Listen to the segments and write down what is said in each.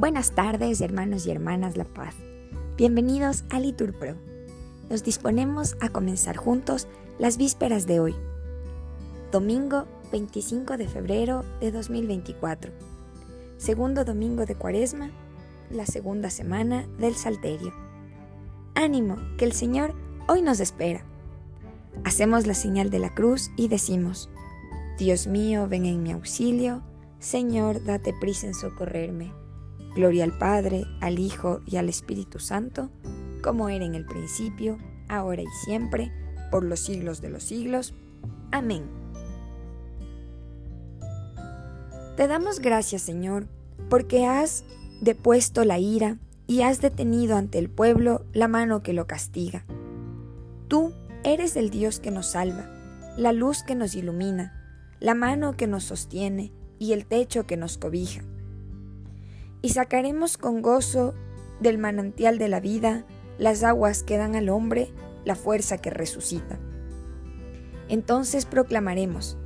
Buenas tardes, hermanos y hermanas La Paz. Bienvenidos a Litur Pro. Nos disponemos a comenzar juntos las vísperas de hoy, domingo 25 de febrero de 2024, segundo domingo de Cuaresma, la segunda semana del Salterio. Ánimo, que el Señor hoy nos espera. Hacemos la señal de la cruz y decimos, Dios mío, ven en mi auxilio, Señor, date prisa en socorrerme. Gloria al Padre, al Hijo y al Espíritu Santo, como era en el principio, ahora y siempre, por los siglos de los siglos. Amén. Te damos gracias, Señor, porque has depuesto la ira y has detenido ante el pueblo la mano que lo castiga. Tú eres el Dios que nos salva, la luz que nos ilumina, la mano que nos sostiene y el techo que nos cobija y sacaremos con gozo del manantial de la vida las aguas que dan al hombre la fuerza que resucita. Entonces proclamaremos,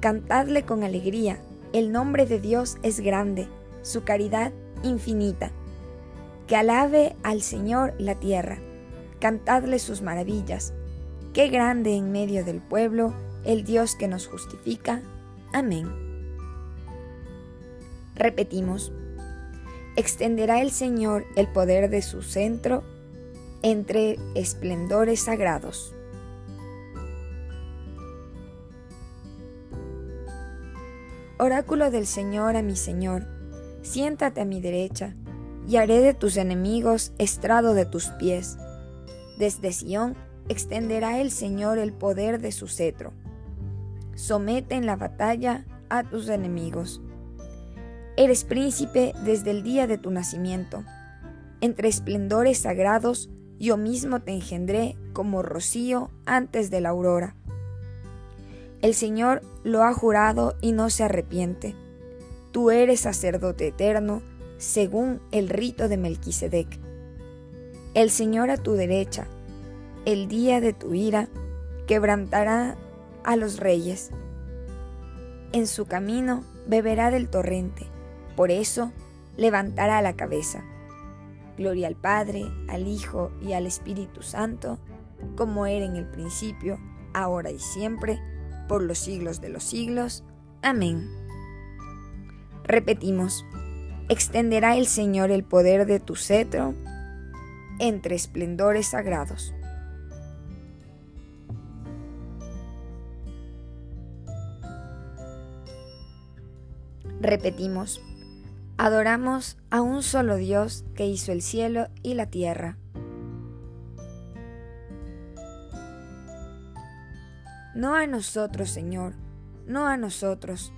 cantadle con alegría, el nombre de Dios es grande, su caridad infinita. Que alabe al Señor la tierra, cantadle sus maravillas. Qué grande en medio del pueblo el Dios que nos justifica. Amén. Repetimos, extenderá el Señor el poder de su centro entre esplendores sagrados. Oráculo del Señor a mi Señor, siéntate a mi derecha, y haré de tus enemigos estrado de tus pies. Desde Sión extenderá el Señor el poder de su cetro. Somete en la batalla a tus enemigos Eres príncipe desde el día de tu nacimiento. Entre esplendores sagrados yo mismo te engendré como rocío antes de la aurora. El Señor lo ha jurado y no se arrepiente. Tú eres sacerdote eterno, según el rito de Melquisedec. El Señor a tu derecha, el día de tu ira, quebrantará a los reyes. En su camino beberá del torrente por eso levantará la cabeza. Gloria al Padre, al Hijo y al Espíritu Santo, como era en el principio, ahora y siempre, por los siglos de los siglos. Amén. Repetimos, extenderá el Señor el poder de tu cetro entre esplendores sagrados. Repetimos, Adoramos a un solo Dios que hizo el cielo y la tierra. No a nosotros, Señor, no a nosotros,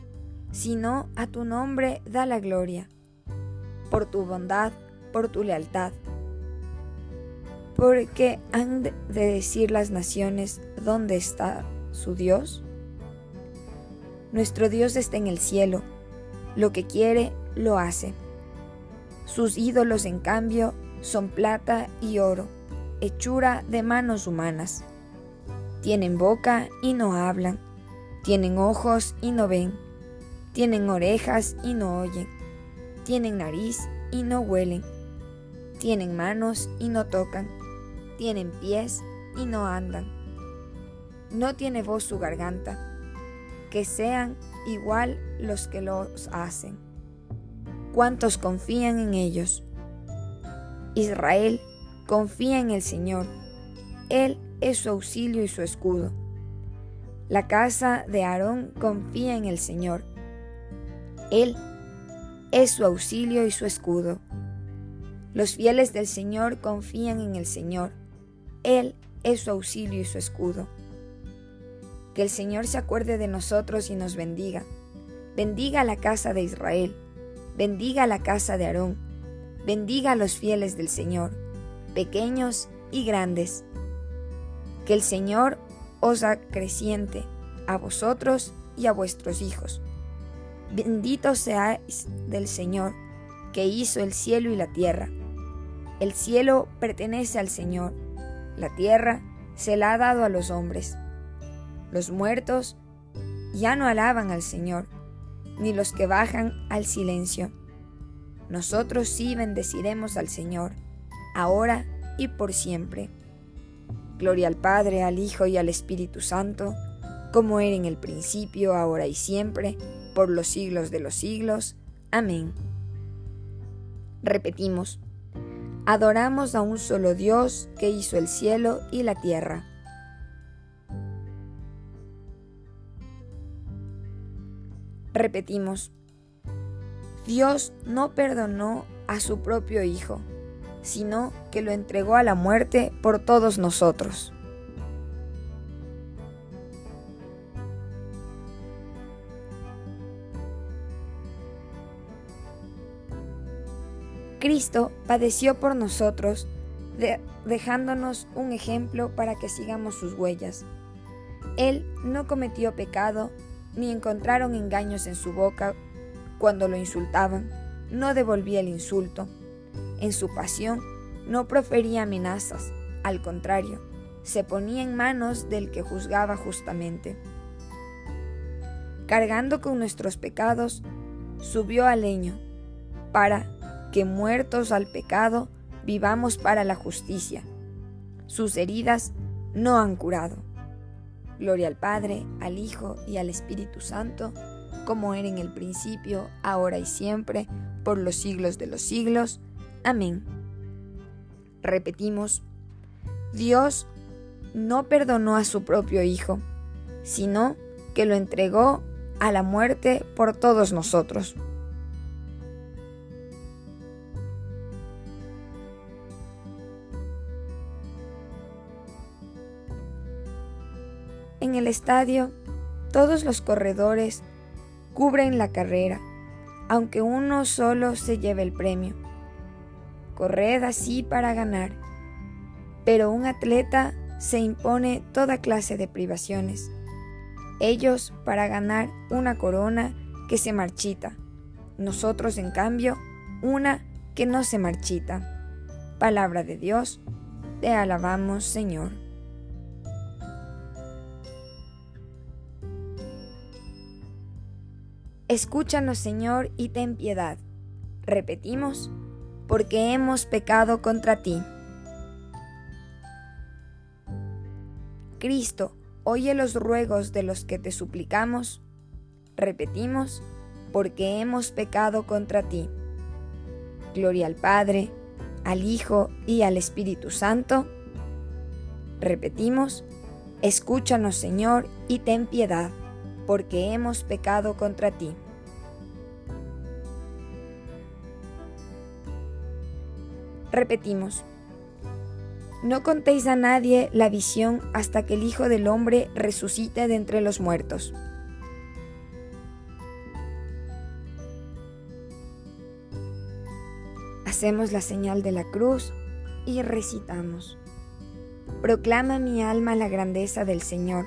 sino a tu nombre da la gloria, por tu bondad, por tu lealtad. Porque han de decir las naciones dónde está su Dios. Nuestro Dios está en el cielo, lo que quiere lo hace. Sus ídolos, en cambio, son plata y oro, hechura de manos humanas. Tienen boca y no hablan, tienen ojos y no ven, tienen orejas y no oyen, tienen nariz y no huelen, tienen manos y no tocan, tienen pies y no andan. No tiene voz su garganta, que sean igual los que los hacen cuántos confían en ellos. Israel confía en el Señor. Él es su auxilio y su escudo. La casa de Aarón confía en el Señor. Él es su auxilio y su escudo. Los fieles del Señor confían en el Señor. Él es su auxilio y su escudo. Que el Señor se acuerde de nosotros y nos bendiga. Bendiga la casa de Israel bendiga la casa de Aarón, bendiga a los fieles del Señor, pequeños y grandes. Que el Señor os acreciente a vosotros y a vuestros hijos. Bendito seáis del Señor, que hizo el cielo y la tierra. El cielo pertenece al Señor, la tierra se la ha dado a los hombres. Los muertos ya no alaban al Señor ni los que bajan al silencio. nosotros sí bendeciremos al Señor, ahora y por siempre. Gloria al Padre, al Hijo y al Espíritu Santo, como era en el principio, ahora y siempre, por los siglos de los siglos. Amén. Repetimos, adoramos a un solo Dios que hizo el cielo y la tierra. Repetimos, Dios no perdonó a su propio Hijo, sino que lo entregó a la muerte por todos nosotros. Cristo padeció por nosotros, dejándonos un ejemplo para que sigamos sus huellas. Él no cometió pecado, ni encontraron engaños en su boca cuando lo insultaban, no devolvía el insulto. En su pasión no profería amenazas, al contrario, se ponía en manos del que juzgaba justamente. Cargando con nuestros pecados, subió al leño, para que muertos al pecado, vivamos para la justicia. Sus heridas no han curado. Gloria al Padre, al Hijo y al Espíritu Santo, como era en el principio, ahora y siempre, por los siglos de los siglos. Amén. Repetimos, Dios no perdonó a su propio Hijo, sino que lo entregó a la muerte por todos nosotros. En el estadio, todos los corredores cubren la carrera, aunque uno solo se lleve el premio. Corred así para ganar, pero un atleta se impone toda clase de privaciones. Ellos para ganar una corona que se marchita, nosotros en cambio una que no se marchita. Palabra de Dios, te alabamos Señor. Escúchanos, Señor, y ten piedad. Repetimos, porque hemos pecado contra ti. Cristo, oye los ruegos de los que te suplicamos. Repetimos, porque hemos pecado contra ti. Gloria al Padre, al Hijo y al Espíritu Santo. Repetimos, escúchanos Señor y ten piedad porque hemos pecado contra ti. Repetimos, no contéis a nadie la visión hasta que el Hijo del Hombre resucite de entre los muertos. Hacemos la señal de la cruz y recitamos. Proclama mi alma la grandeza del Señor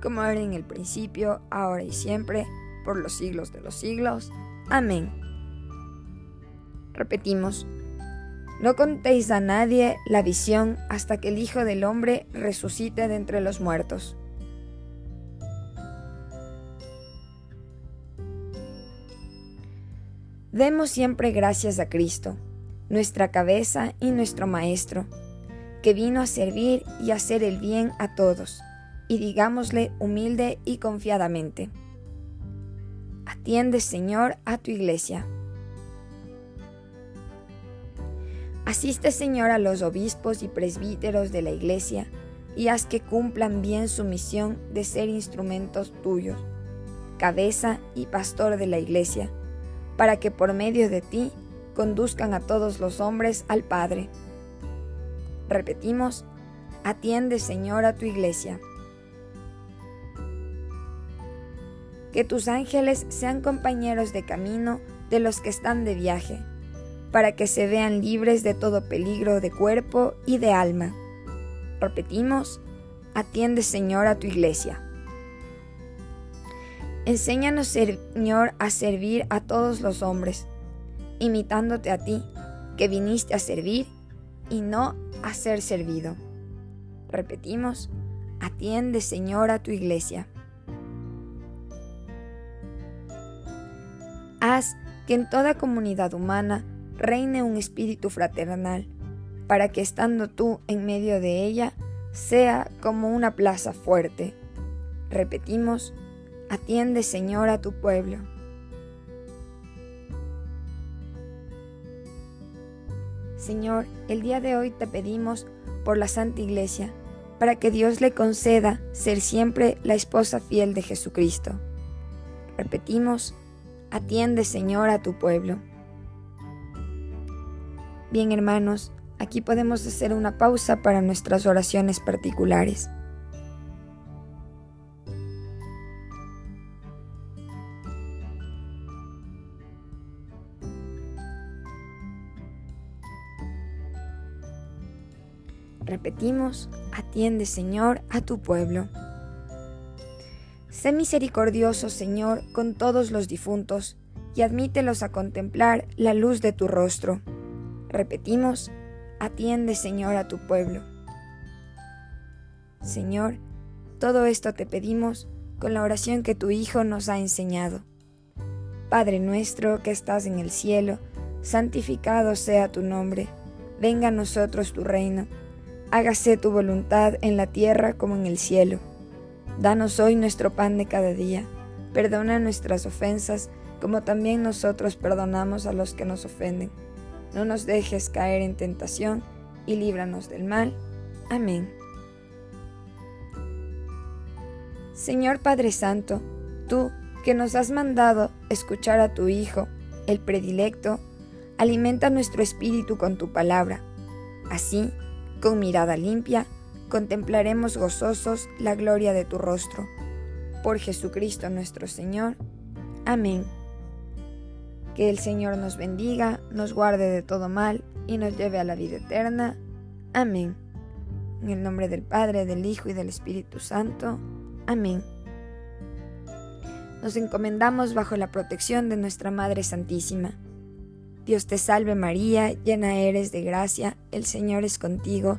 como era en el principio, ahora y siempre, por los siglos de los siglos. Amén. Repetimos, no contéis a nadie la visión hasta que el Hijo del Hombre resucite de entre los muertos. Demos siempre gracias a Cristo, nuestra cabeza y nuestro Maestro, que vino a servir y hacer el bien a todos y digámosle humilde y confiadamente, Atiende, Señor, a tu iglesia. Asiste, Señor, a los obispos y presbíteros de la Iglesia y haz que cumplan bien su misión de ser instrumentos tuyos, cabeza y pastor de la Iglesia, para que por medio de ti conduzcan a todos los hombres al Padre. Repetimos, atiende, Señor, a tu Iglesia. Que tus ángeles sean compañeros de camino de los que están de viaje para que se vean libres de todo peligro de cuerpo y de alma. Repetimos, atiende Señor a tu iglesia. Enséñanos, Señor, a servir a todos los hombres, imitándote a ti, que viniste a servir y no a ser servido. Repetimos, atiende Señor a tu iglesia. Que en toda comunidad humana reine un espíritu fraternal, para que estando tú en medio de ella, sea como una plaza fuerte. Repetimos, atiende Señor a tu pueblo. Señor, el día de hoy te pedimos por la Santa Iglesia, para que Dios le conceda ser siempre la esposa fiel de Jesucristo. Repetimos, atiende Señor a tu pueblo. Bien hermanos, aquí podemos hacer una pausa para nuestras oraciones particulares. Repetimos, atiende Señor a tu pueblo. Sé misericordioso Señor con todos los difuntos y admítelos a contemplar la luz de tu rostro Repetimos, atiende Señor a tu pueblo. Señor, todo esto te pedimos con la oración que tu Hijo nos ha enseñado. Padre nuestro que estás en el cielo, santificado sea tu nombre, venga a nosotros tu reino, hágase tu voluntad en la tierra como en el cielo. Danos hoy nuestro pan de cada día, perdona nuestras ofensas como también nosotros perdonamos a los que nos ofenden no nos dejes caer en tentación y líbranos del mal. Amén. Señor Padre Santo, tú que nos has mandado escuchar a tu Hijo, el predilecto, alimenta nuestro espíritu con tu palabra. Así, con mirada limpia, contemplaremos gozosos la gloria de tu rostro. Por Jesucristo nuestro Señor. Amén. Que el Señor nos bendiga, nos guarde de todo mal y nos lleve a la vida eterna. Amén. En el nombre del Padre, del Hijo y del Espíritu Santo. Amén. Nos encomendamos bajo la protección de nuestra Madre Santísima. Dios te salve María, llena eres de gracia, el Señor es contigo,